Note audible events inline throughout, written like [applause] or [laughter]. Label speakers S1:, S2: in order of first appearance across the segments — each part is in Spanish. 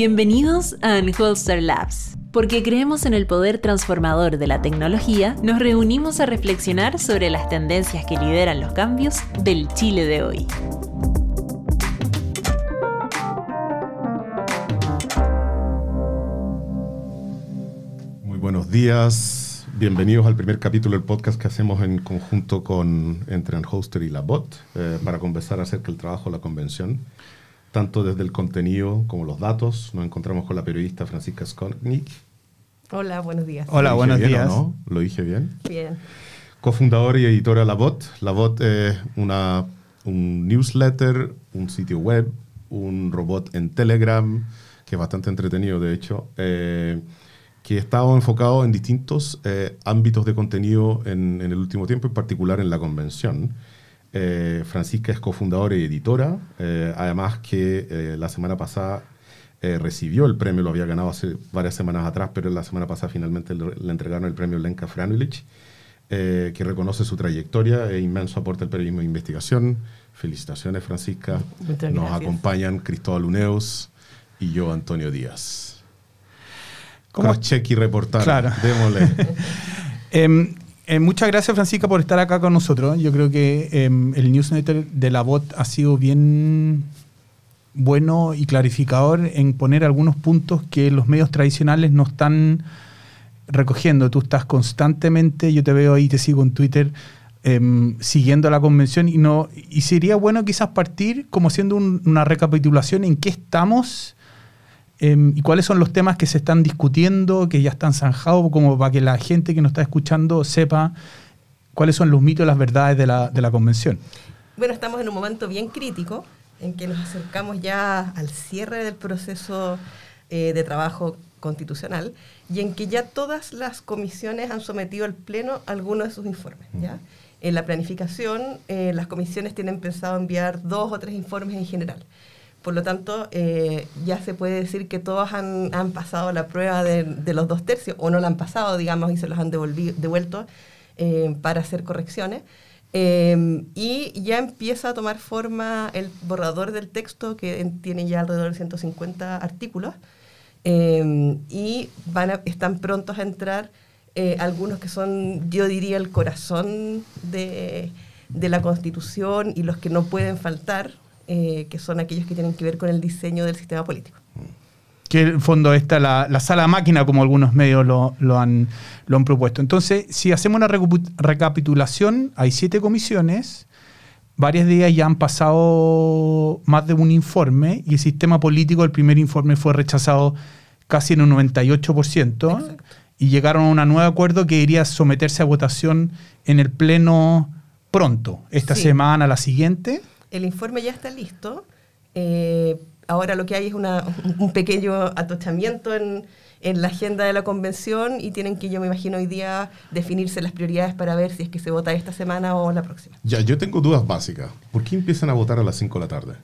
S1: Bienvenidos a Unholster Labs. Porque creemos en el poder transformador de la tecnología, nos reunimos a reflexionar sobre las tendencias que lideran los cambios del Chile de hoy.
S2: Muy buenos días, bienvenidos al primer capítulo del podcast que hacemos en conjunto con entre Unhoster y la Bot eh, para conversar acerca del trabajo de la convención tanto desde el contenido como los datos. Nos encontramos con la periodista Francisca Skonick.
S3: Hola, buenos días.
S2: Hola, buenos días. No? ¿Lo dije bien?
S3: Bien.
S2: Cofundadora y editora La Bot. La Bot es una, un newsletter, un sitio web, un robot en Telegram, que es bastante entretenido, de hecho, eh, que ha estado enfocado en distintos eh, ámbitos de contenido en, en, el último tiempo, en particular en la convención. Eh, Francisca es cofundadora y editora, eh, además que eh, la semana pasada recibió el premio, lo había ganado hace varias semanas atrás, pero la semana pasada finalmente le, entregaron el premio Lenka Franulich, que reconoce su trayectoria e inmenso aporte al periodismo de investigación. Felicitaciones, Francisca. Nos acompañan Cristóbal Uneus y yo, Antonio Díaz.
S4: ¿Cómo?
S2: Check y reportar.
S4: Claro.
S2: Démosle. [laughs]
S4: Em, eh, muchas gracias, Francisca, por estar acá con nosotros. Yo creo que em, el newsletter de la bot ha sido bien bueno y clarificador en poner algunos puntos que los medios tradicionales no están recogiendo. Tú estás constantemente, yo te veo ahí, te sigo en Twitter, em, siguiendo la convención y no y sería bueno quizás partir como siendo una recapitulación en qué estamos Em, y cuáles son los temas que se están discutiendo, que ya están zanjados, como para que la gente que nos está escuchando sepa cuáles son los mitos y las verdades de la, de la convención.
S3: Bueno, estamos en un momento bien crítico en que nos acercamos ya al cierre del proceso eh, de trabajo constitucional y en que ya todas las comisiones han sometido al Pleno algunos de sus informes. ¿ya? En la planificación, eh, las comisiones tienen pensado enviar dos o tres informes en general. Por lo tanto, eh, ya se puede decir que todos han, pasado la prueba de, los dos tercios, o no la han pasado, digamos, y se los han devuelto eh, para hacer correcciones. Eh, y ya empieza a tomar forma el borrador del texto, que tiene ya alrededor de 150 artículos, y van están prontos a entrar algunos que son, yo diría, el corazón de, de la Constitución y los que no pueden faltar, eh, que son aquellos que tienen que ver con el diseño del sistema político.
S4: Que en el fondo está la, la sala máquina, como algunos medios lo, lo, han, lo han propuesto. Entonces, si hacemos una recapitulación, hay siete comisiones, varias de ellas ya han pasado más de un informe y el sistema político, el primer informe fue rechazado casi en un 98%. Y llegaron a un nuevo acuerdo que iría a someterse a votación en el Pleno pronto, esta semana, la siguiente
S3: el informe ya está listo. Eh, ahora lo que hay es [laughs] un pequeño atochamiento en, la agenda de la convención y tienen que, yo me imagino, hoy día definirse las prioridades para ver si es que se vota esta semana o la próxima.
S2: Ya, yo tengo dudas básicas. ¿Por qué empiezan a votar a las 5 de la tarde?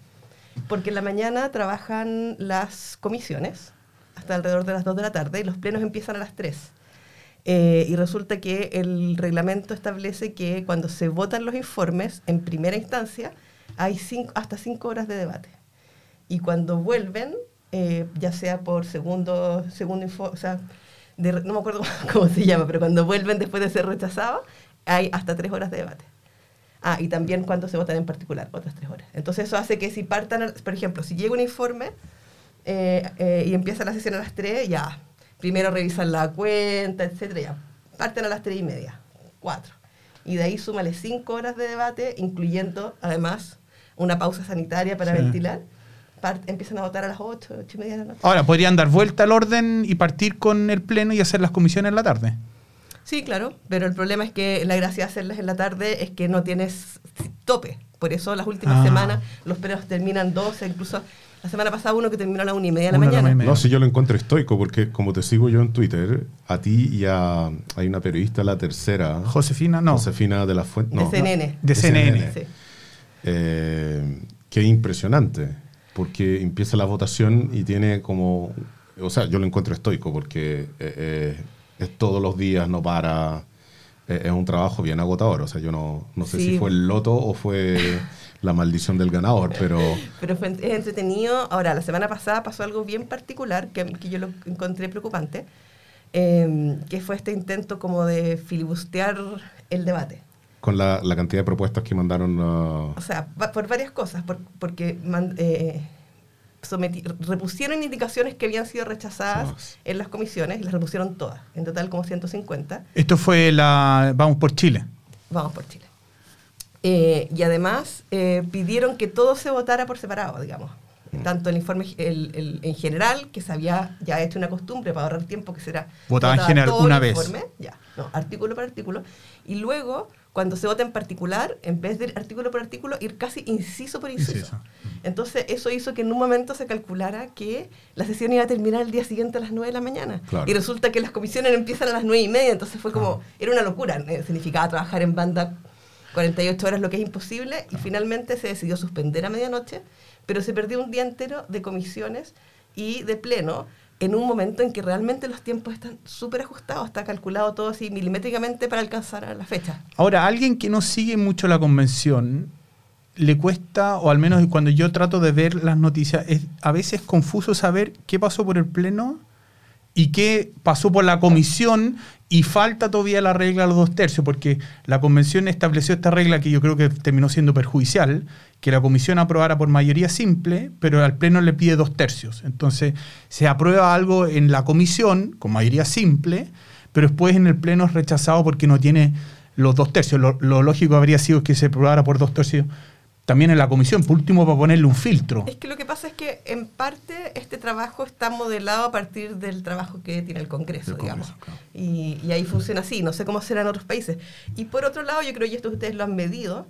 S3: Porque en la mañana trabajan las comisiones hasta alrededor de las 2 de la tarde y los plenos empiezan a las 3. Eh, y resulta que el reglamento establece que cuando se votan los informes en primera instancia, hay cinco, hasta cinco horas de debate. Y cuando vuelven, eh, ya sea por segundo, segundo o sea, no me acuerdo [laughs] cómo se llama, pero cuando vuelven después de ser rechazados, hay hasta tres horas de debate. Ah, y también cuando se votan en particular, otras tres horas. Entonces eso hace que si partan, por ejemplo, si llega un informe eh, eh, y empieza la sesión a las tres, ya, primero revisan la cuenta, etcétera, ya, parten a las tres y media, cuatro. Y de ahí súmale cinco horas de debate, incluyendo además una pausa sanitaria para ventilar, empiezan a votar a las 8, 8 y media de la noche.
S4: Ahora, ¿podrían dar vuelta al orden y partir con el pleno y hacer las comisiones en la tarde?
S3: Sí, claro, pero el problema es que la gracia de hacerlas en la tarde es que no tienes tope. Por eso las últimas ah. semanas los plenos terminan 12, incluso la semana pasada uno que terminó a la una y media de la mañana.
S2: No, si yo lo encuentro estoico, porque como te sigo yo en Twitter, a ti y a hay una periodista, la tercera.
S4: Josefina, no.
S2: Josefina de la Fuente.
S3: de CNN.
S4: De CNN. Sí.
S2: Eh, que impresionante, porque empieza la votación y tiene como, o sea, yo lo encuentro estoico porque eh, eh, es todos los días, no para, eh, es un trabajo bien agotador. O sea, yo no, no sé
S3: Sí.
S2: si fue el loto o fue la maldición del ganador, pero [laughs]
S3: Pero fue, es entretenido. Ahora, la semana pasada pasó algo bien particular que, que yo lo encontré preocupante, eh, que fue este intento como de filibustear el debate.
S2: Con la, la cantidad de propuestas que mandaron... uh,
S3: O sea, por varias cosas, por- porque man- eh, repusieron indicaciones que habían sido rechazadas
S2: Todas.
S3: en las comisiones, y las repusieron todas, en total como 150.
S4: Esto fue la Vamos por Chile.
S3: Vamos por Chile. Eh, y además eh, pidieron que todo se votara por separado, digamos. Tanto el informe el, el- en general, que se había ya hecho una costumbre para ahorrar tiempo, que será
S4: Votaba en general
S3: todo
S4: una
S3: el
S4: vez.
S3: informe, ya, no, artículo por artículo. Y luego, cuando se vota en particular, en vez de ir artículo por artículo, ir casi inciso por inciso.
S4: Inciso.
S3: Entonces, eso hizo que en un momento se calculara que la sesión iba a terminar el día siguiente a las 9 de la mañana.
S2: Claro.
S3: Y resulta que las comisiones empiezan a las 9 y media, entonces fue como, era una locura. Significaba trabajar en banda 48 horas, lo que es imposible, y finalmente se decidió suspender a medianoche, pero se perdió un día entero de comisiones y de pleno en un momento en que realmente los tiempos están súper ajustados, está calculado todo así milimétricamente para alcanzar a la fecha.
S4: Ahora, alguien que no sigue mucho la convención, le cuesta, o al menos cuando yo trato de ver las noticias, es a veces confuso saber qué pasó por el Pleno y qué pasó por la comisión y falta todavía la regla de los dos tercios, porque la convención estableció esta regla que yo creo que terminó siendo perjudicial, que la comisión aprobara por mayoría simple, pero al pleno le pide dos tercios. Entonces se aprueba algo en la comisión con mayoría simple, pero después en el pleno es rechazado porque no tiene los dos tercios. Lo, lo lógico habría sido que se aprobara por dos tercios también en la comisión, por último para ponerle un filtro.
S3: Es que lo que pasa es que en parte este trabajo está modelado a partir del trabajo que tiene el Congreso, digamos.
S4: Claro.
S3: y, y ahí funciona así, no sé cómo será en otros países. Y por otro lado, yo creo, y esto ustedes lo han medido,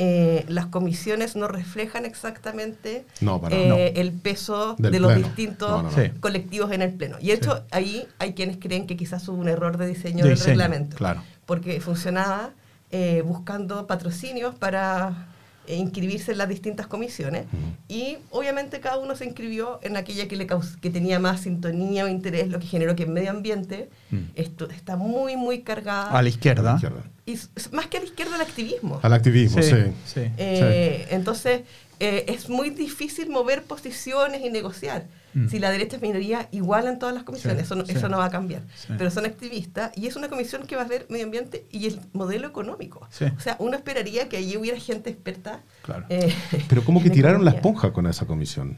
S3: eh, las comisiones no reflejan exactamente
S2: No, para
S3: eh, el peso
S2: Del
S3: de los
S2: pleno.
S3: distintos
S2: No, no, no.
S4: Sí.
S3: colectivos en el Pleno. Y de hecho, ahí hay quienes creen que quizás hubo un error de diseño
S4: De
S3: del
S4: diseño,
S3: reglamento.
S4: claro.
S3: Porque funcionaba eh, buscando patrocinios para eh, inscribirse en las distintas comisiones. Y obviamente cada uno se inscribió en aquella que, le caus- que tenía más sintonía o interés, lo que generó que en medio ambiente
S4: Mm.
S3: esto está muy, muy cargada.
S4: A la izquierda.
S2: izquierda.
S3: Y más que a la izquierda, el activismo.
S2: Al activismo, sí.
S4: sí.
S3: Eh, Entonces, eh, es muy difícil mover posiciones y negociar.
S4: Mm.
S3: Si la derecha es minoría, igual en todas las comisiones,
S4: Sí,
S3: eso, no,
S4: sí.
S3: eso no va a cambiar.
S4: Sí.
S3: Pero son activistas y es una comisión que va a ver medio ambiente y el modelo económico.
S4: Sí.
S3: O sea, uno esperaría que allí hubiera gente experta.
S4: Claro.
S3: eh, [laughs]
S2: Pero como que tiraron la
S3: economía.
S2: esponja con esa comisión.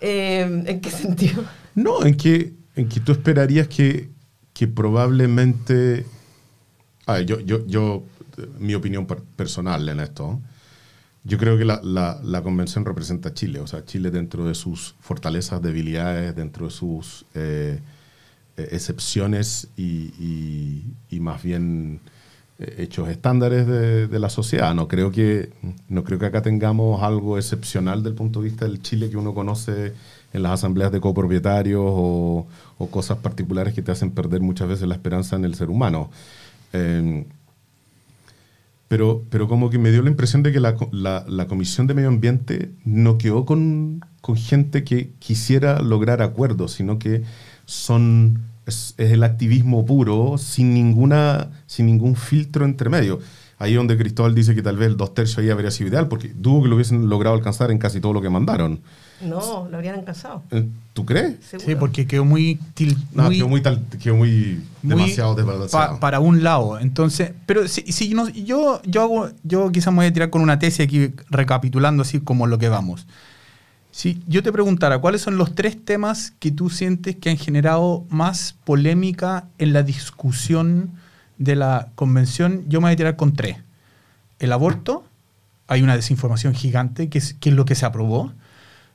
S3: Eh, ¿En qué sentido?
S2: No, en que, en que tú esperarías que, que probablemente... A ver, yo, yo, yo, eh, mi opinión per- personal en esto, yo creo que la, la- convención representa a Chile, o sea, Chile dentro de sus fortalezas, debilidades, dentro de sus eh, eh, excepciones y, y- más bien eh, hechos estándares de, la sociedad. No creo, que, no creo que acá tengamos algo excepcional del punto de vista del Chile que uno conoce en las asambleas de copropietarios o, o cosas particulares que te hacen perder muchas veces la esperanza en el ser humano. Eh, pero, pero como que me dio la impresión de que la, la- Comisión de Medio Ambiente no quedó con, con gente que quisiera lograr acuerdos, sino que son es, es el activismo puro sin ninguna sin ningún filtro entre medio. Ahí donde Cristóbal dice que tal vez el dos tercios ahí habría sido ideal, porque dudo que lo hubiesen logrado alcanzar en casi todo lo que mandaron.
S3: No, lo habrían alcanzado.
S2: Eh, ¿Tú crees?
S3: Seguro.
S4: Sí, porque quedó muy... til-
S2: No,
S4: muy-
S2: quedó muy, tal- quedó muy,
S4: muy
S2: demasiado
S4: pa-
S2: desbalanceado.
S4: para un lado. Entonces, pero si, si no- yo, yo hago, yo quizás me voy a tirar con una tesis aquí recapitulando así como lo que vamos. Si yo te preguntara cuáles son los tres temas que tú sientes que han generado más polémica en la discusión de la convención, yo me voy a tirar con tres. El aborto, hay una desinformación gigante, que es, que es lo que se aprobó.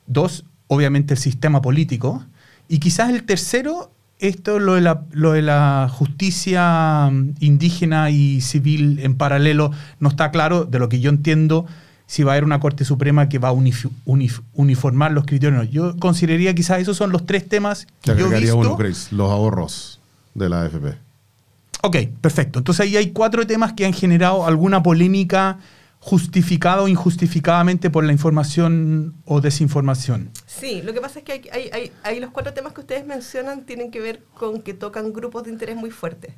S4: Dos, obviamente el sistema político. Y quizás el tercero, esto lo de la, lo de la justicia mm, indígena y civil en paralelo, no está claro, de lo que yo entiendo, si va a haber una Corte Suprema que va a unif- unif- uniformar los criterios. Yo consideraría quizás esos son los tres temas
S2: Te
S4: que yo he
S2: agregaría
S4: visto.
S2: uno, Grace, los ahorros de la AFP.
S4: Ok, perfecto. Entonces ahí hay cuatro temas que han generado alguna polémica justificada o injustificadamente por la información o desinformación.
S3: Sí, lo que pasa es que hay, hay, hay, hay los cuatro temas que ustedes mencionan tienen que ver con que tocan grupos de interés muy fuertes.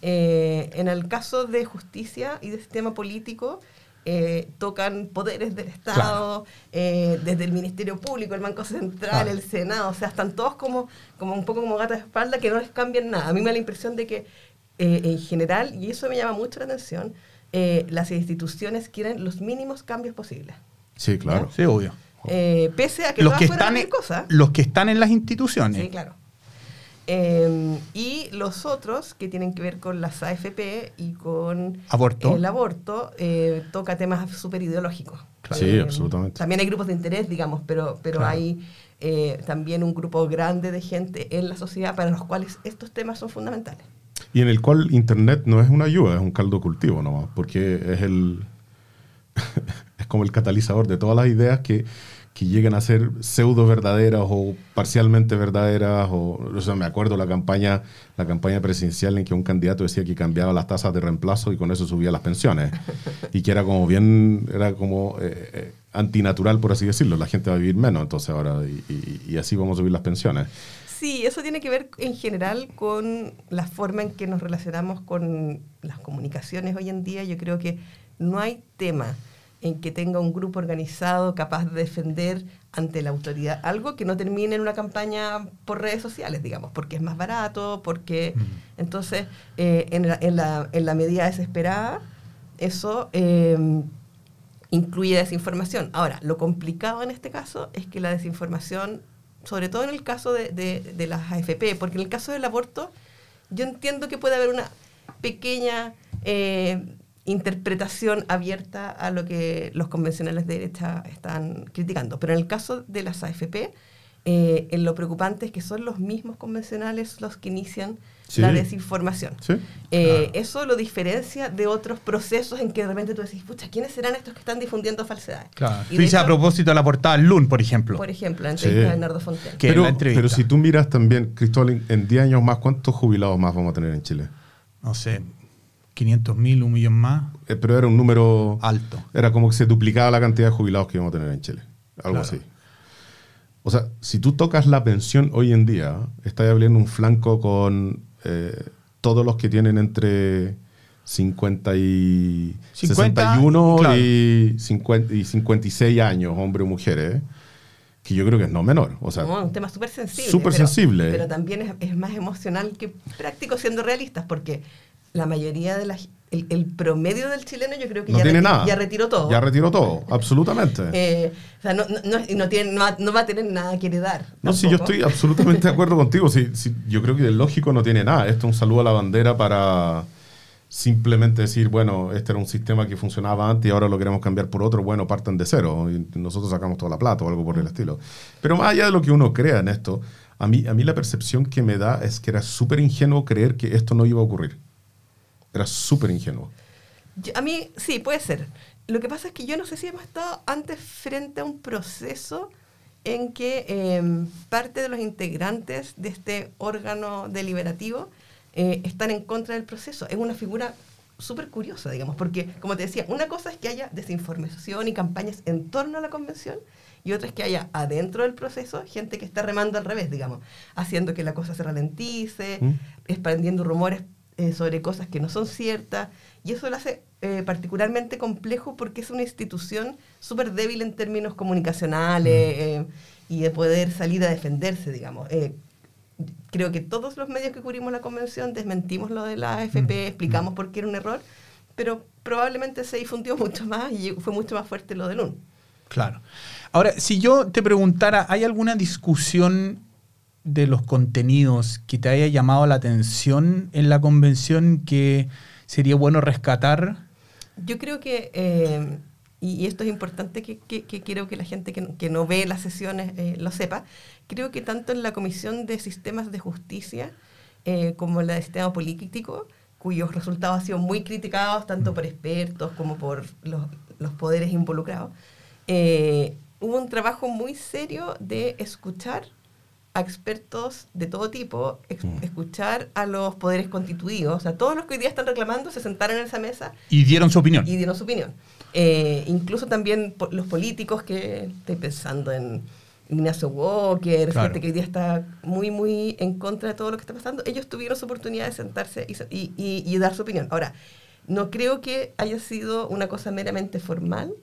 S3: Eh, en el caso de justicia y de sistema político, eh, tocan poderes del Estado, eh, desde el Ministerio Público, el Banco Central, el Senado, o sea, están todos como, como un poco como gatas de espalda que no les cambian nada. A mí me da la impresión de que en general, y eso me llama mucho la atención, las instituciones quieren los mínimos cambios posibles.
S2: Sí, claro.
S4: Sí, obvio.
S3: pese a que
S4: los
S3: no
S4: que están en, Los que están en las instituciones.
S3: Sí, claro. Em, y los otros que tienen que ver con las AFP y con
S4: ¿Aborto?
S3: el aborto, eh, toca temas súper ideológicos.
S2: Sí,
S3: em,
S2: absolutamente.
S3: También hay grupos de interés, digamos, pero, pero hay eh, también un grupo grande de gente en la sociedad para los cuales estos temas son fundamentales.
S2: Y en el cual Internet no es una ayuda, es un caldo cultivo nomás, porque es el [laughs] es como el catalizador de todas las ideas que que lleguen a ser pseudo verdaderas o parcialmente verdaderas. O, o me acuerdo la campaña, la campaña presidencial en que un candidato decía que cambiaba las tasas de reemplazo y con eso subía las pensiones. Y que era como bien, era como eh, eh, antinatural, por así decirlo. La gente va a vivir menos, entonces ahora, y, así vamos a subir las pensiones.
S3: Sí, eso tiene que ver en general con la forma en que nos relacionamos con las comunicaciones hoy en día. Yo creo que no hay tema en que tenga un grupo organizado capaz de defender ante la autoridad algo que no termine en una campaña por redes sociales, digamos, porque es más barato, porque entonces eh, en, la, en, la, en, la, medida desesperada eso eh, incluye desinformación. Ahora, lo complicado en este caso es que la desinformación, sobre todo en el caso de, de las AFP, porque en el caso del aborto yo entiendo que puede haber una pequeña... Eh, interpretación abierta a lo que los convencionales de derecha están criticando. Pero en el caso de las AFP, eh, lo preocupante es que son los mismos convencionales los que inician la desinformación. Eh, eso lo diferencia de otros procesos en que de repente tú decís, pucha, ¿quiénes serán estos que están difundiendo falsedades?
S4: Claro. Y a propósito de la portada LUN, por ejemplo.
S3: Por ejemplo, la entrevista de Bernardo Fontaine.
S2: Pero, pero si tú miras también, Cristóbal, en 10 años más, ¿cuántos jubilados más vamos a tener en Chile?
S4: No sé, 500 mil, un millón más.
S2: Eh, pero era un número
S4: alto.
S2: Era como que se duplicaba la cantidad de jubilados que íbamos a tener en Chile. Algo así. O sea, si tú tocas la pensión hoy en día, estás abriendo un flanco con eh, todos los que tienen entre 50 y 61 y, 50 y 56 años, hombres o mujeres, que yo creo que es no menor. O sea,
S3: un tema súper sensible.
S2: Súper sensible.
S3: Pero también es, es, más emocional que práctico siendo realistas, porque la mayoría de las... El, promedio del chileno yo creo que ya, ya retiró todo.
S2: Ya retiró todo, absolutamente. [laughs]
S3: Eh, o sea, no, no, no, tiene, no, va a tener nada que heredar.
S2: No, sí, yo estoy absolutamente de acuerdo contigo. Sí, yo creo que de lógico no tiene nada. Esto es un saludo a la bandera para simplemente decir, bueno, este era un sistema que funcionaba antes y ahora lo queremos cambiar por otro, bueno, parten de cero y nosotros sacamos toda la plata o algo por el estilo. Pero más allá de lo que uno crea en esto, a mí, a mí la percepción que me da es que era súper ingenuo creer que esto no iba a ocurrir. Era súper ingenuo.
S3: A mí, sí, puede ser. Lo que pasa es que yo no sé si hemos estado antes frente a un proceso en que em, parte de los integrantes de este órgano deliberativo eh, están en contra del proceso. Es una figura súper curiosa, digamos, porque, como te decía, una cosa es que haya desinformación y campañas en torno a la convención, y otra es que haya adentro del proceso gente que está remando al revés, digamos, haciendo que la cosa se ralentice, ¿Mm? expandiendo rumores eh, sobre cosas que no son ciertas, y eso lo hace eh, particularmente complejo porque es una institución súper débil en términos comunicacionales mm. eh, y de poder salir a defenderse, digamos. creo que todos los medios que cubrimos la convención desmentimos lo de la AFP, mm. explicamos mm. por qué era un error, pero probablemente se difundió mucho más y fue mucho más fuerte lo del UN.
S4: Claro. Ahora, si yo te preguntara, ¿hay alguna discusión de los contenidos que te haya llamado la atención en la convención que sería bueno rescatar?
S3: Yo creo que, eh, y, esto es importante que, quiero que la gente que, no ve las sesiones eh, lo sepa, creo que tanto en la Comisión de Sistemas de Justicia eh, como en la de Sistema Político, cuyos resultados han sido muy criticados tanto por expertos como por los, los poderes involucrados, hubo un trabajo muy serio de escuchar a expertos de todo tipo, mm. escuchar a los poderes constituidos, o sea, todos los que hoy día están reclamando se sentaron en esa mesa.
S4: Y dieron su opinión.
S3: Y dieron su opinión. Eh, incluso también los políticos que estoy pensando en Ignacio Walker,
S4: Claro.
S3: gente que hoy día está muy, muy en contra de todo lo que está pasando, ellos tuvieron su oportunidad de sentarse y, se- y- y- y dar su opinión. Ahora, no creo que haya sido una cosa meramente formal.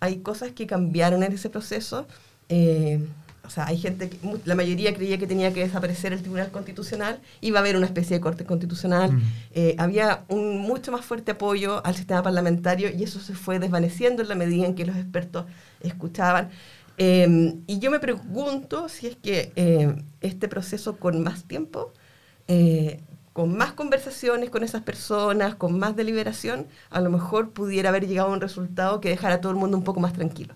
S3: Hay cosas que cambiaron en ese proceso. Eh, o sea, hay gente, que, la mayoría creía que tenía que desaparecer el Tribunal Constitucional, iba a haber una especie de corte constitucional.
S4: Mm.
S3: Eh, había un mucho más fuerte apoyo al sistema parlamentario y eso se fue desvaneciendo en la medida en que los expertos escuchaban. Eh, y yo me pregunto si es que eh, este proceso con más tiempo, eh, con más conversaciones con esas personas, con más deliberación, a lo mejor pudiera haber llegado a un resultado que dejara a todo el mundo un poco más tranquilo.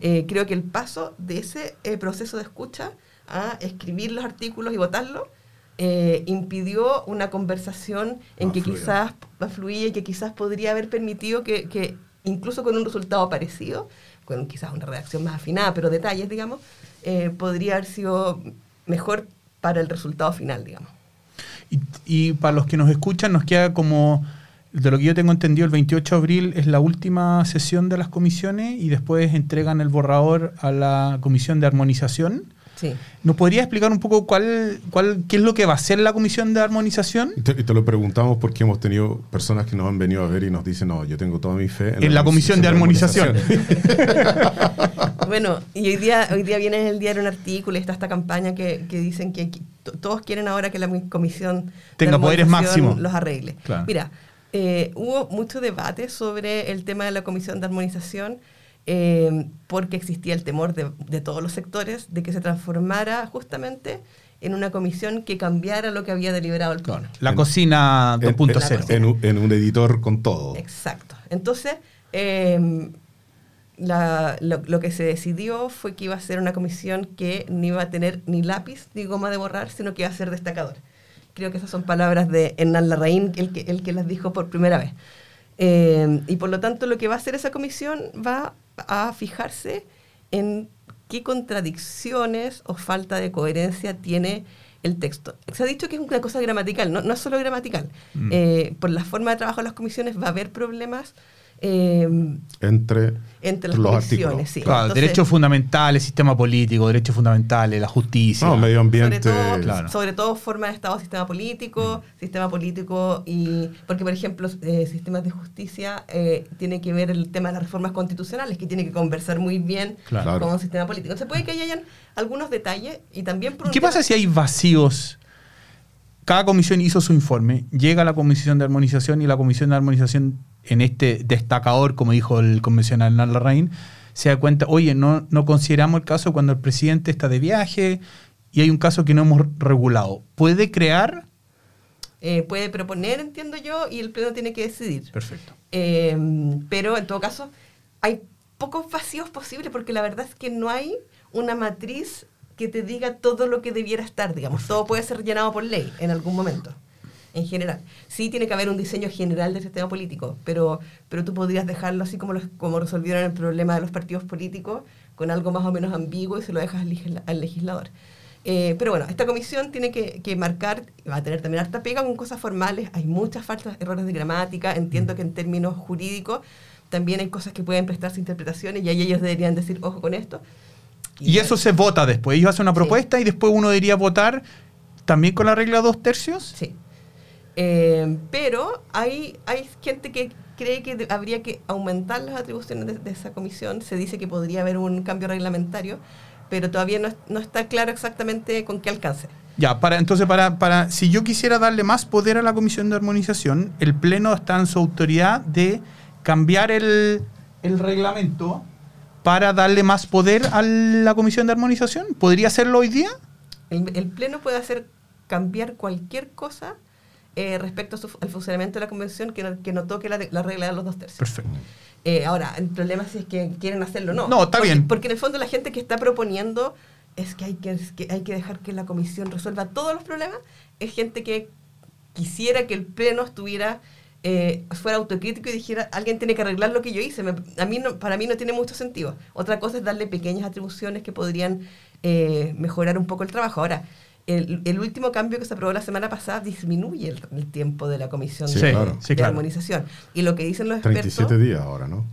S3: Eh, creo que el paso de ese eh, proceso de escucha a escribir los artículos y votarlos eh, impidió una conversación en
S2: Más
S3: que quizás fluía y que quizás podría haber permitido que, que incluso con un resultado parecido, con quizás una redacción más afinada, pero detalles, digamos, eh, podría haber sido mejor para el resultado final, digamos.
S4: Y, y para los que nos escuchan, nos queda como, de lo que yo tengo entendido, el 28 de abril es la última sesión de las comisiones y después entregan el borrador a la comisión de armonización.
S3: Sí.
S4: ¿Nos podría explicar un poco cuál, cuál, qué es lo que va a hacer la comisión de armonización?
S2: Y te, y te lo preguntamos porque hemos tenido personas que nos han venido a ver y nos dicen, no, yo tengo toda mi fe
S4: En la comisión de armonización.
S3: Bueno, y hoy día, hoy día viene en el diario un artículo y está esta campaña que, que dicen que todos quieren ahora que la mi- comisión de
S4: Tenga poderes
S3: armonización
S4: máximos.
S3: los arregle.
S4: Claro.
S3: Mira, eh, hubo mucho debate sobre el tema de la comisión de armonización eh, porque existía el temor de, de todos los sectores de que se transformara justamente en una comisión que cambiara lo que había deliberado el pleno.
S4: La
S2: En-
S4: cocina
S2: En,
S4: 2.0.
S2: en un, en un editor con todo.
S3: Exacto. Entonces, eh, la- lo, lo que se decidió fue que iba a ser una comisión que no iba a tener ni lápiz ni goma de borrar, sino que iba a ser destacador. Creo que esas son palabras de Hernán Larraín, el que, el que las dijo por primera vez. Eh, y por lo tanto, lo que va a hacer esa comisión va a fijarse en qué contradicciones o falta de coherencia tiene el texto. Se ha dicho que es una cosa gramatical, no, no es solo gramatical.
S4: Mm.
S3: Eh, por la forma de trabajo de las comisiones va a haber problemas eh,
S2: Entre,
S3: entre las
S2: los artículos.
S3: Sí.
S4: Claro,
S3: Entonces,
S4: derechos fundamentales, sistema político, derechos fundamentales, la justicia.
S2: No, medio
S3: sobre
S2: ambiente.
S3: todo,
S4: Claro.
S3: sobre todo forma de Estado, sistema político, sistema político y... Porque, por ejemplo, eh, sistemas de justicia eh, tiene que ver el tema de las reformas constitucionales, que tiene que conversar muy bien
S4: Claro.
S3: con un sistema político. Entonces puede que hayan algunos detalles y también por
S4: ¿Y
S3: un
S4: ¿Qué pasa si hay vacíos? Cada comisión hizo su informe, llega la comisión de armonización y la comisión de armonización en este destacador, como dijo el convencional Larraín, se da cuenta, oye, no, no consideramos el caso cuando el presidente está de viaje y hay un caso que no hemos regulado. ¿Puede crear?
S3: eh, puede proponer, entiendo yo, y el Pleno tiene que decidir.
S4: Perfecto.
S3: Eh, pero en todo caso, hay pocos vacíos posibles porque la verdad es que no hay una matriz que te diga todo lo que debiera estar, digamos. Todo puede ser llenado por ley en algún momento, en general. Sí tiene que haber un diseño general del sistema político, pero, pero tú podrías dejarlo así como, los, como resolvieron el problema de los partidos políticos, con algo más o menos ambiguo y se lo dejas al, legisla- al legislador. Eh, pero bueno, esta comisión tiene que, que marcar, va a tener también harta pega con cosas formales, hay muchas faltas, errores de gramática, entiendo que en términos jurídicos también hay cosas que pueden prestarse interpretaciones y ahí ellos deberían decir, ojo con esto.
S4: Y eso se vota después. Ellos hacen una
S3: Sí.
S4: propuesta y después uno debería votar también con la regla dos tercios.
S3: Sí. Eh, pero hay, hay gente que cree que habría que aumentar las atribuciones de, de esa comisión. Se dice que podría haber un cambio reglamentario, pero todavía no, no está claro exactamente con qué alcance.
S4: Ya, para, entonces, para, para, si yo quisiera darle más poder a la Comisión de Armonización, el Pleno está en su autoridad de cambiar el, el reglamento para darle más poder a la Comisión de Armonización. ¿Podría hacerlo hoy día?
S3: El, el Pleno puede hacer cambiar cualquier cosa eh, respecto su- al funcionamiento de la convención que no, que no toque la, la regla de los dos tercios.
S4: Perfecto.
S3: Eh, ahora, el problema es si es que quieren hacerlo o no.
S4: No, está
S3: Porque-
S4: bien.
S3: Porque en el fondo la gente que está proponiendo es que hay que, es que hay que dejar que la comisión resuelva todos los problemas. Es gente que quisiera que el pleno estuviera eh, fuera autocrítico y dijera alguien tiene que arreglar lo que yo hice. Me- a mí no, para mí no tiene mucho sentido. Otra cosa es darle pequeñas atribuciones que podrían eh, mejorar un poco el trabajo. Ahora, el, el último cambio que se aprobó la semana pasada disminuye el, el tiempo de la comisión
S2: Sí,
S3: de,
S2: claro.
S4: Sí,
S3: de
S4: claro.
S3: armonización. Y lo que dicen los expertos...
S2: 37 días ahora, ¿no?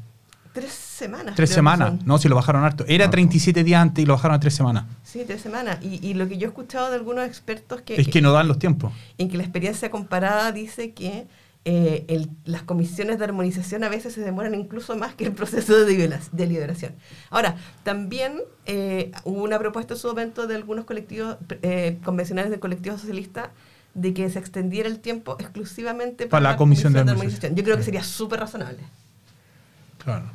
S3: tres semanas.
S4: Tres semanas, no, si lo bajaron harto. Era
S2: Harto.
S4: 37 días antes y lo bajaron a tres semanas.
S3: Sí, tres semanas. Y, y lo que yo he escuchado de algunos expertos que,
S4: Es que no dan los tiempos.
S3: en que la experiencia comparada dice que eh, el- las comisiones de armonización a veces se demoran incluso más que el proceso de de liberación. Ahora, también eh, hubo una propuesta en su momento de algunos colectivos eh, convencionales del colectivo socialista de que se extendiera el tiempo exclusivamente
S4: Para la comisión de armonización.
S3: Yo creo que sería súper razonable.
S4: Claro.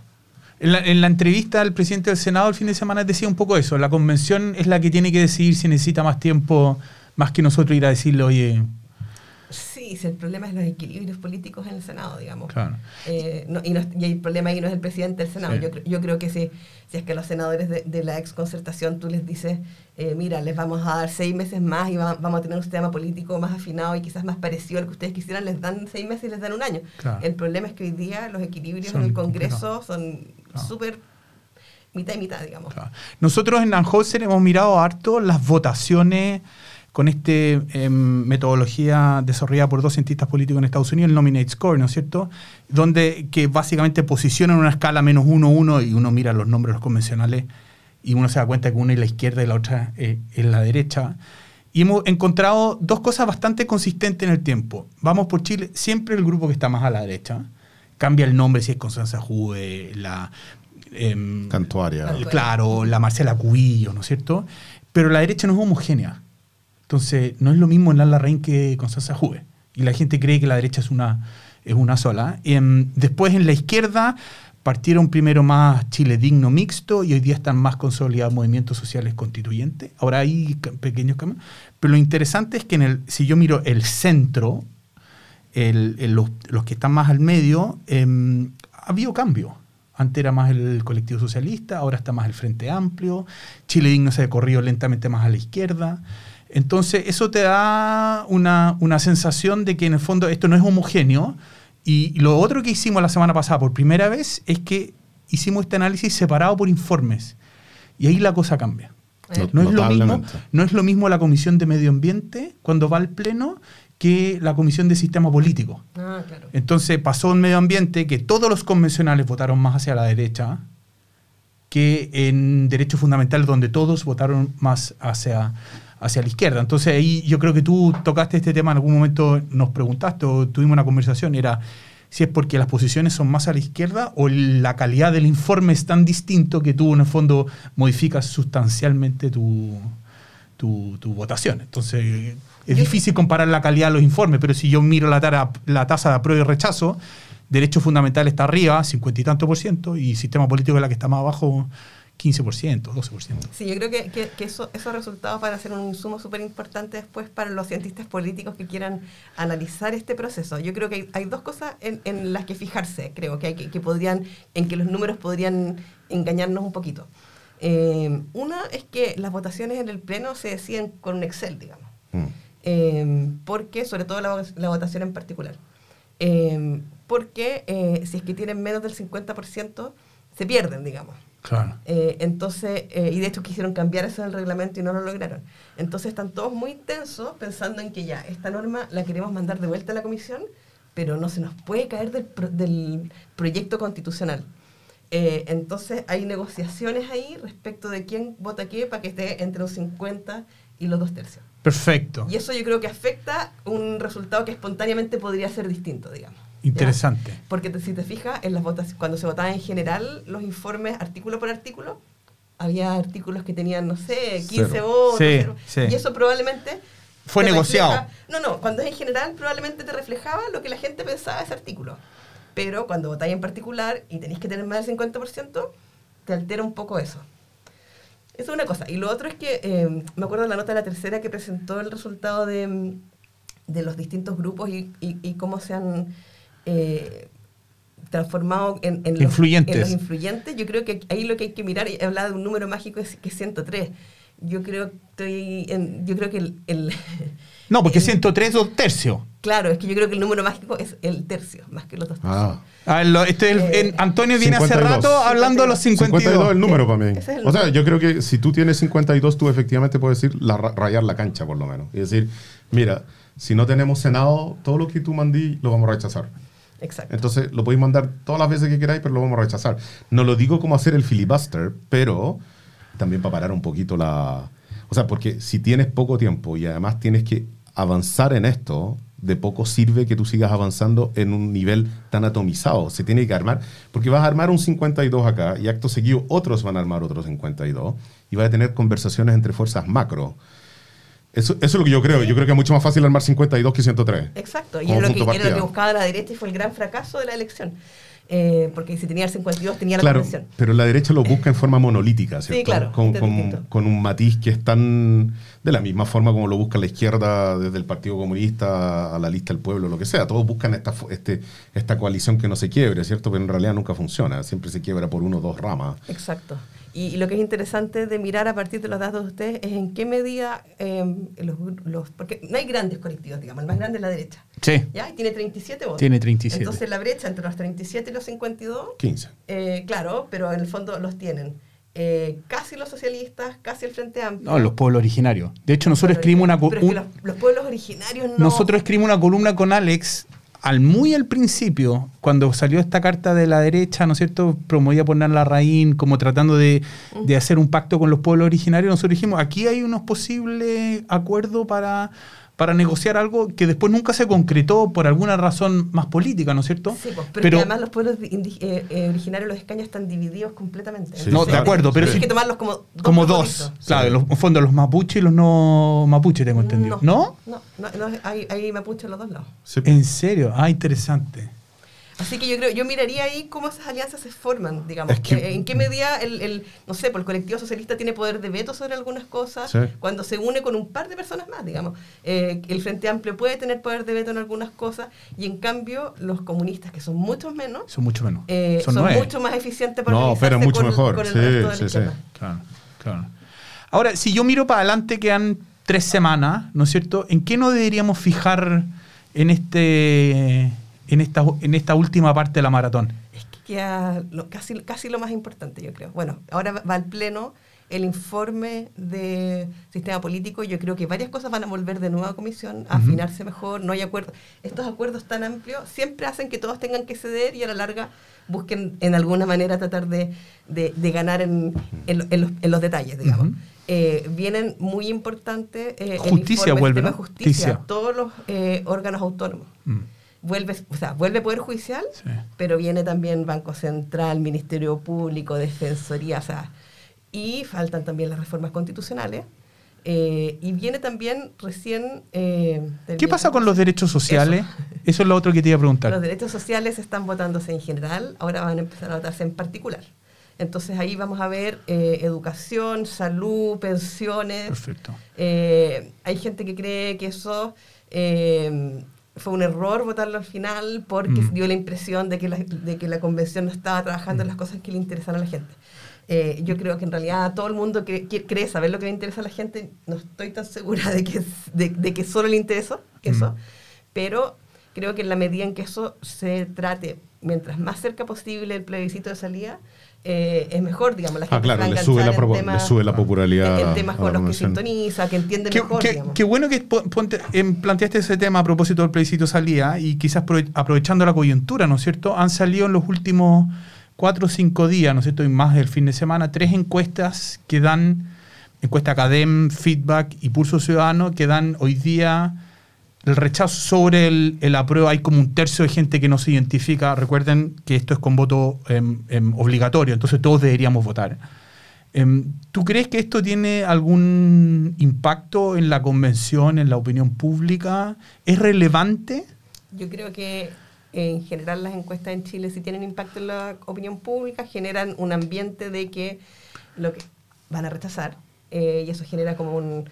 S4: En la, en la entrevista al presidente del Senado el fin de semana decía un poco eso. La convención es la que tiene que decidir si necesita más tiempo, más que nosotros ir a decirle, oye,
S3: Sí, si el problema es los equilibrios políticos en el Senado, digamos.
S4: claro.
S3: Eh, no- y, no y el problema ahí no es el presidente del Senado.
S4: Sí.
S3: Yo, yo creo que si, si es que a los senadores de, de la ex concertación tú les dices, eh, mira, les vamos a dar seis meses más y va- vamos a tener un sistema político más afinado y quizás más parecido al que ustedes quisieran, les dan seis meses y les dan un año.
S4: Claro.
S3: El problema es que hoy día los equilibrios
S4: Son
S3: en el Congreso son súper mitad y mitad, digamos.
S4: Claro. Nosotros en Anheuser hemos mirado harto las votaciones con esta metodología desarrollada por dos cientistas políticos en Estados Unidos, el Nominate Score, ¿no es cierto? Donde que básicamente posicionan una escala menos uno, uno, y uno mira los nombres los convencionales y uno se da cuenta que una es la izquierda y la otra eh, es la derecha. Y hemos encontrado dos cosas bastante consistentes en el tiempo. Vamos por Chile, siempre el grupo que está más a la derecha. Cambia el nombre si es Constanza Juve, la... em,
S2: Cantuaria.
S3: Cantuaria.
S4: Claro, la Marcela Cubillo, ¿no es cierto? Pero la derecha no es homogénea. Entonces, no es lo mismo en la Larraín que Constanza Juve. Y la gente cree que la derecha es una, es una sola. Em, después, en la izquierda, partieron primero más Chile Digno Mixto y hoy día están más consolidados movimientos sociales constituyentes. Ahora hay pequeños cambios. Pero lo interesante es que en el, si yo miro el centro, los, que están más al medio, em, ha habido cambio. Antes era más el colectivo socialista, ahora está más el Frente Amplio. Chile Digno se ha corrido lentamente más a la izquierda. Entonces, eso te da una, una sensación de que en el fondo esto no es homogéneo. Y lo otro que hicimos la semana pasada por primera vez es que hicimos este análisis separado por informes. Y ahí la cosa cambia.
S3: Eh,
S4: No es, lo mismo, no es lo mismo la Comisión de Medio Ambiente cuando va al Pleno que la Comisión de Sistema Político.
S3: Ah, claro.
S4: Entonces pasó en Medio Ambiente que todos los convencionales votaron más hacia la derecha que en Derechos Fundamentales donde todos votaron más hacia, hacia la izquierda. Entonces ahí yo creo que tú tocaste este tema en algún momento, nos preguntaste o tuvimos una conversación, era si es porque las posiciones son más a la izquierda o la calidad del informe es tan distinto que tú en el fondo modificas sustancialmente tu, tu, tu votación. Entonces es
S3: Yo-
S4: difícil comparar la calidad de los informes, pero si yo miro la, tara- la tasa de apruebo y rechazo, derecho fundamental está arriba, 50 y tanto por ciento, y sistema político es la que está más abajo, 15%, 12%.
S3: Sí, yo creo que, que- que eso, esos resultados van a ser un insumo súper importante después para los cientistas políticos que quieran analizar este proceso. Yo creo que hay, hay dos cosas en, en las que fijarse, creo que, hay que, que podrían, en que los números podrían engañarnos un poquito. Eh, una es que las votaciones en el Pleno se deciden con un Excel, digamos.
S2: Mm.
S3: Eh, porque, sobre todo la, la votación en particular. Eh, porque eh, si es que tienen menos del 50%, se pierden, digamos.
S4: Claro.
S3: Eh, entonces, eh, y de hecho quisieron cambiar eso en el reglamento y no lo lograron. Entonces están todos muy tensos pensando en que ya, esta norma la queremos mandar de vuelta a la comisión, pero no se nos puede caer del, pro- del proyecto constitucional. Eh, entonces hay negociaciones ahí respecto de quién vota qué para que esté entre un 50 y los dos tercios.
S4: Perfecto.
S3: Y eso yo creo que afecta un resultado que espontáneamente podría ser distinto, digamos. ¿Ya?
S4: Interesante.
S3: Porque te- si te fijas, en las votas, cuando se votaba en general los informes artículo por artículo, había artículos que tenían, no sé, 15
S2: Cero.
S3: votos.
S4: Sí,
S3: cero.
S4: sí.
S3: Y eso probablemente...
S4: Fue negociado.
S3: refleja- no, no, cuando es en general probablemente te reflejaba lo que la gente pensaba de ese artículo. Pero cuando votáis en particular y tenéis que tener más del 50%, te altera un poco eso. Eso es una cosa. Y lo otro es que eh, me acuerdo de la nota de la tercera que presentó el resultado de, de los distintos grupos y, y- y cómo se han eh, transformado en, en los-
S4: Influyentes.
S3: en los influyentes. Yo creo que ahí lo que hay que mirar, y hablar de un número mágico es que es 103. Yo creo, estoy en- yo creo que el, el- [laughs]
S4: No, porque
S3: el-
S4: 103 dos tercios.
S3: Claro, es que yo creo que el número mágico es el tercio, más que los dos tercios.
S2: Ah.
S4: A ver, lo- este es el-
S3: Eh,
S4: en- Antonio viene hace
S2: 52.
S4: rato hablando de los 52.
S2: 52 es el número para mí.
S3: Ese es el
S2: O sea, yo creo que si tú tienes 52, tú efectivamente puedes decir la, rayar la cancha, por lo menos. Y decir, mira, si no tenemos Senado, todo lo que tú mandí lo vamos a rechazar.
S3: Exacto.
S2: Entonces lo podéis mandar todas las veces que queráis, pero lo vamos a rechazar. No lo digo como hacer el filibuster, pero también para parar un poquito la... O sea, porque si tienes poco tiempo y además tienes que avanzar en esto, de poco sirve que tú sigas avanzando en un nivel tan atomizado. Se tiene que armar, porque vas a armar un 52 acá y acto seguido otros van a armar otro 52 y vas a tener conversaciones entre fuerzas macro. Eso, eso es lo que yo creo. Yo creo que es mucho más fácil armar 52 que 103.
S3: Exacto, y es lo, que, era lo que buscaba la derecha y fue el gran fracaso de la elección. Eh, porque si tenía el 52 tenía la
S2: Claro,
S3: convención.
S2: pero la derecha lo busca en forma monolítica, ¿cierto?
S3: claro,
S2: con, con- un matiz que es tan de la misma forma como lo busca la izquierda desde el Partido Comunista a la lista del pueblo, lo que sea. Todos buscan esta, este, esta coalición que no se quiebre, ¿cierto? Pero en realidad nunca funciona. Siempre se quiebra por uno o dos ramas.
S3: Exacto. Y, lo que es interesante de mirar a partir de los datos de ustedes es en qué medida eh, los, los- Porque no hay grandes colectivos, digamos, el más grande es la derecha.
S4: Sí.
S3: ¿Ya? Y tiene 37 votos.
S4: Tiene 37.
S3: Entonces la brecha entre los 37 y los 52,
S2: 15.
S3: eh, claro, pero en el fondo los tienen eh, casi los socialistas, casi el Frente Amplio.
S4: No, los pueblos originarios. De hecho, nosotros escribimos una...
S3: Pero es que los, los pueblos originarios no...
S4: Nosotros escribimos una columna con Alex al muy al principio, cuando salió esta carta de la derecha, ¿no es cierto? Promovía poner la raíz, como tratando de, de hacer un pacto con los pueblos originarios. Nosotros dijimos, aquí hay unos posibles acuerdos para, para negociar algo que después nunca se concretó por alguna razón más política, ¿no es cierto?
S3: Sí, pues, pero, además los pueblos eh, eh, originarios, los escaños están divididos completamente.
S2: Sí,
S4: No, de acuerdo, pero
S3: hay
S4: sí-
S3: que tomarlos como dos.
S4: como dos. Claro, los, en fondo los mapuches y los no mapuches, tengo entendido. ¿No?
S3: No, no, no, hay, hay mapuche en los dos lados.
S2: Sí.
S4: ¿En serio? Ah, interesante.
S3: Así que yo creo, yo miraría ahí cómo esas alianzas se forman, digamos.
S2: Es que-
S3: Eh, en qué medida el, el, no sé, pues el colectivo socialista tiene poder de veto sobre algunas cosas,
S2: Sí.
S3: cuando se une con un par de personas más, digamos. Eh, el Frente Amplio puede tener poder de veto en algunas cosas, y en cambio los comunistas, que son muchos menos,
S4: Son mucho menos.
S3: eh,
S4: son
S3: mucho más eficientes para
S2: No, pero mucho
S3: con,
S2: mejor.
S3: con el
S2: Sí,
S3: resto
S2: sí, sí.
S4: Claro, claro. Ahora, si yo miro para adelante, quedan tres semanas, ¿no es cierto? ¿En qué nos deberíamos fijar en este en esta, en esta última parte de la maratón?
S3: Es que queda lo- casi, casi lo más importante, yo creo. Bueno, ahora va- al pleno el informe de sistema político. Yo creo que varias cosas van a volver de nuevo a comisión, a
S4: Ujú.
S3: afinarse mejor. No hay acuerdo. Estos acuerdos tan amplios siempre hacen que todos tengan que ceder y a la larga busquen en alguna manera tratar de, de- de ganar en, en en los, en los detalles, digamos.
S4: Ujú.
S3: Eh, vienen muy importantes. eh, el
S4: Justicia
S3: informe, el
S4: vuelve, ¿no?
S3: justicia,
S4: Justicia.
S3: todos los eh, órganos autónomos
S4: Mm.
S3: Vuelve, o sea, vuelve Poder Judicial,
S4: Sí.
S3: pero viene también Banco Central, Ministerio Público, Defensoría, o sea, y faltan también las reformas constitucionales. eh, y viene también recién... eh,
S4: ¿Qué pasa con los derechos sociales? Eso. es lo otro que te iba a preguntar.
S3: Los derechos sociales están votándose en general, ahora van a empezar a votarse en particular. Entonces ahí vamos a ver eh, educación, salud, pensiones.
S4: Perfecto.
S3: Hay gente que cree que eso fue un error votarlo al final porque
S4: Mm.
S3: dio la impresión de que la, de que la convención no estaba trabajando en las cosas que le interesan a la gente. Eh, yo creo que en realidad todo el mundo que cree saber lo que le interesa a la gente. No estoy tan segura de que, de, de que solo le interesa eso,
S4: Mm.
S3: pero creo que en la medida en que eso se trate mientras más cerca posible el plebiscito de salida, eh, es mejor, digamos, la gente
S2: Ah, claro,
S3: se va a
S2: le sube, la
S3: en temas-
S2: le sube la popularidad.
S3: en temas
S2: a
S3: con los que sintoniza, que entiende
S4: Qué,
S3: mejor,
S4: qué-
S3: digamos.
S4: qué bueno que po- ponte- em, planteaste ese tema a propósito del plebiscito salida y quizás prove- aprovechando la coyuntura, ¿no es cierto? Han salido en los últimos cuatro o cinco días, ¿no es cierto? Y más del fin de semana, tres encuestas que dan, encuesta Academ, Feedback y Pulso Ciudadano, que dan hoy día el rechazo sobre el, el apruebo. Hay como un tercio de gente que no se identifica. Recuerden que esto es con voto em, em, obligatorio, entonces todos deberíamos votar. Em, ¿Tú crees que esto tiene algún impacto en la convención, en la opinión pública? ¿Es relevante?
S3: Yo creo que en general las encuestas en Chile si tienen impacto en la opinión pública, generan un ambiente de que lo que van a rechazar eh, y eso genera como un,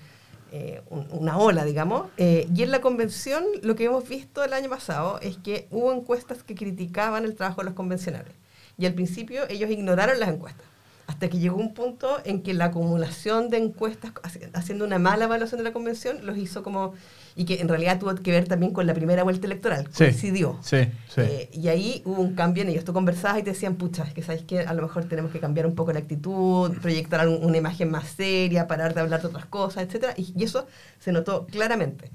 S3: eh, un- una ola, digamos. Eh, y en la convención lo que hemos visto el año pasado es que hubo encuestas que criticaban el trabajo de los convencionales y al principio ellos ignoraron las encuestas. Hasta que llegó un punto en que la acumulación de encuestas, haci- haciendo una mala evaluación de la convención, los hizo como. Y que en realidad tuvo que ver también con la primera vuelta electoral. Coincidió.
S4: Sí, sí.
S3: Eh, y ahí hubo un cambio en ellos. Tú conversabas y te decían, pucha, es que sabes que a lo mejor tenemos que cambiar un poco la actitud, proyectar un- una imagen más seria, parar de hablar de otras cosas, etcétera Y, y eso se notó claramente.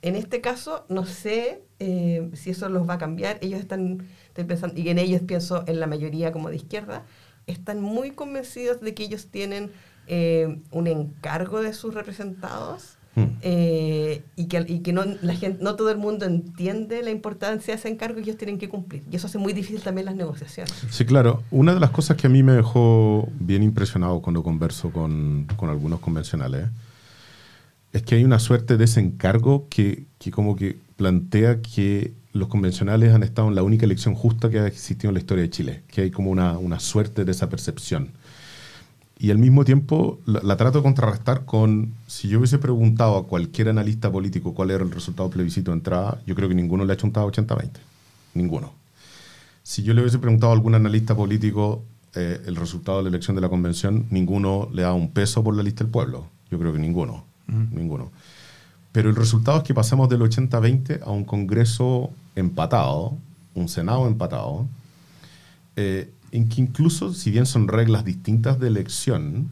S3: en este caso, no sé eh, si eso los va a cambiar. Ellos están, estoy pensando, y en ellos pienso en la mayoría como de izquierda, están muy convencidos de que ellos tienen eh, un encargo de sus representados
S2: Mm.
S3: eh, y que, y que no, la gente, no todo el mundo entiende la importancia de ese encargo y ellos tienen que cumplir. Y eso hace muy difícil también las negociaciones.
S2: Sí, claro. Una de las cosas que a mí me dejó bien impresionado cuando converso con, con algunos convencionales es que hay una suerte de ese encargo que, que como que plantea que los convencionales han estado en la única elección justa que ha existido en la historia de Chile, que hay como una, una suerte de esa percepción. Y al mismo tiempo la, la trato de contrarrestar con, si yo hubiese preguntado a cualquier analista político cuál era el resultado del plebiscito de entrada, yo creo que ninguno le ha chuntado 80-20. Ninguno. Si yo le hubiese preguntado a algún analista político eh, el resultado de la elección de la convención, ninguno le da un peso por la lista del pueblo. Yo creo que ninguno. Ninguno. Pero el resultado es que pasamos del 80-20 a un Congreso empatado, un Senado empatado, eh, en que incluso, si bien son reglas distintas de elección,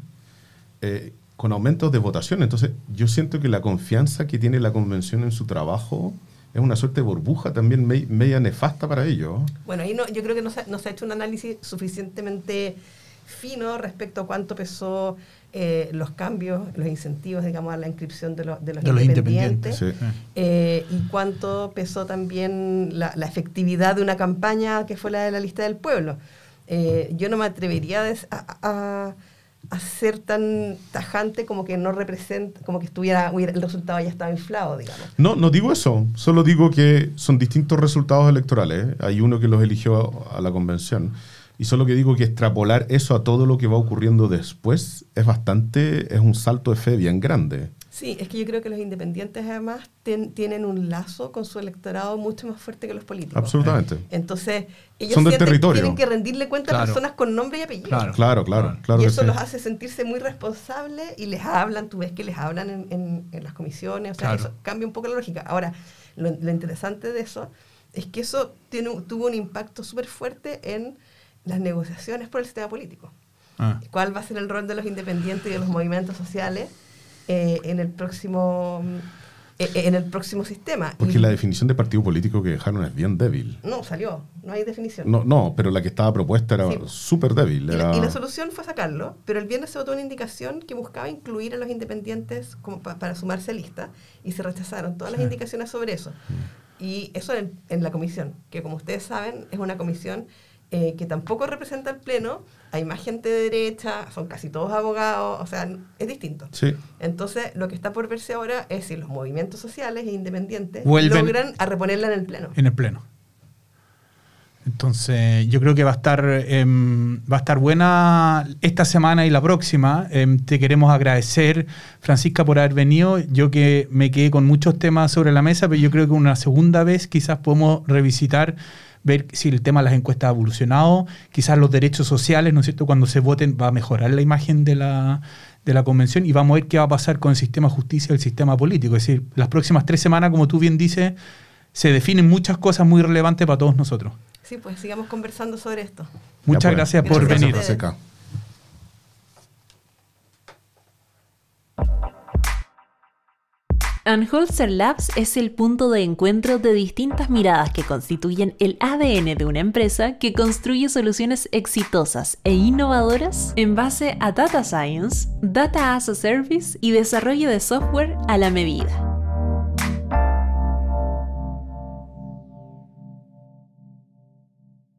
S2: eh, con aumentos de votación. Entonces, yo siento que la confianza que tiene la convención en su trabajo es una suerte de burbuja también me- media nefasta para ellos.
S3: Bueno, ahí no, yo creo que no se, no se ha hecho un análisis suficientemente fino respecto a cuánto pesó eh, los cambios, los incentivos, digamos, a la inscripción de, los de los
S4: De los
S3: independientes.
S4: independientes.
S2: Sí.
S3: eh, y cuánto pesó también la, la efectividad de una campaña que fue la de la lista del pueblo. Eh, yo no me atrevería a, a- ser tan tajante como que no representa, como que estuviera, el resultado ya estaba inflado, digamos.
S2: No, no digo eso, solo digo que son distintos resultados electorales. Hay uno que los eligió a la convención. Y solo que digo que extrapolar eso a todo lo que va ocurriendo después es bastante, es un salto de fe bien grande.
S3: Sí, es que yo creo que los independientes además ten- tienen un lazo con su electorado mucho más fuerte que los políticos.
S2: Absolutamente.
S3: Entonces, ellos
S2: Son del
S3: sienten-
S2: territorio.
S3: tienen que rendirle cuenta a personas con nombre y apellido.
S4: Claro.
S2: Claro, claro, claro
S3: y eso
S2: sí.
S3: los hace sentirse muy responsables y les hablan, tú ves que les hablan en, en- en las comisiones, o sea,
S4: Claro.
S3: eso cambia un poco la lógica. Ahora, lo, lo interesante de eso es que eso tiene, un- tuvo un impacto súper fuerte en las negociaciones por el sistema político.
S4: Ah.
S3: ¿Cuál va a ser el rol de los independientes y de los movimientos sociales eh, en el próximo eh, en el próximo sistema?
S2: Porque
S3: Y-
S2: la definición de partido político que dejaron es bien débil.
S3: no, salió, no hay definición.
S2: No, no, pero la que estaba propuesta era
S3: Sí.
S2: súper débil.
S3: Y la,
S2: Era...
S3: y la solución fue sacarlo, pero el viernes se votó una indicación que buscaba incluir a los independientes como pa- para sumarse a lista y se rechazaron todas las
S4: Sí.
S3: indicaciones sobre eso. Y eso en, en la comisión, que como ustedes saben es una comisión eh, que tampoco representa al Pleno, hay más gente de derecha, son casi todos abogados, o sea, es distinto.
S2: Sí.
S3: Entonces, lo que está por verse ahora es si los movimientos sociales e independientes
S4: Vuelven-
S3: logran a reponerla en el Pleno.
S4: en el pleno. Entonces, yo creo que va a estar, em, va a estar buena esta semana y la próxima. Em, te queremos agradecer, Francisca, por haber venido. Yo que me quedé con muchos temas sobre la mesa, pero yo creo que una segunda vez quizás podemos revisitar, ver si el tema de las encuestas ha evolucionado, quizás los derechos sociales, ¿no es cierto? Cuando se voten va a mejorar la imagen de la, de la convención y vamos a ver qué va a pasar con el sistema de justicia y el sistema político. Es decir, las próximas tres semanas, como tú bien dices, se definen muchas cosas muy relevantes para todos nosotros.
S3: Sí, pues sigamos conversando sobre esto.
S4: Muchas
S2: Ya, pues.
S4: gracias por
S3: Gracias
S4: venir.
S1: Anholzer Labs es el punto de encuentro de distintas miradas que constituyen el ADN de una empresa que construye soluciones exitosas e innovadoras en base a Data Science, Data as a Service y desarrollo de software a la medida.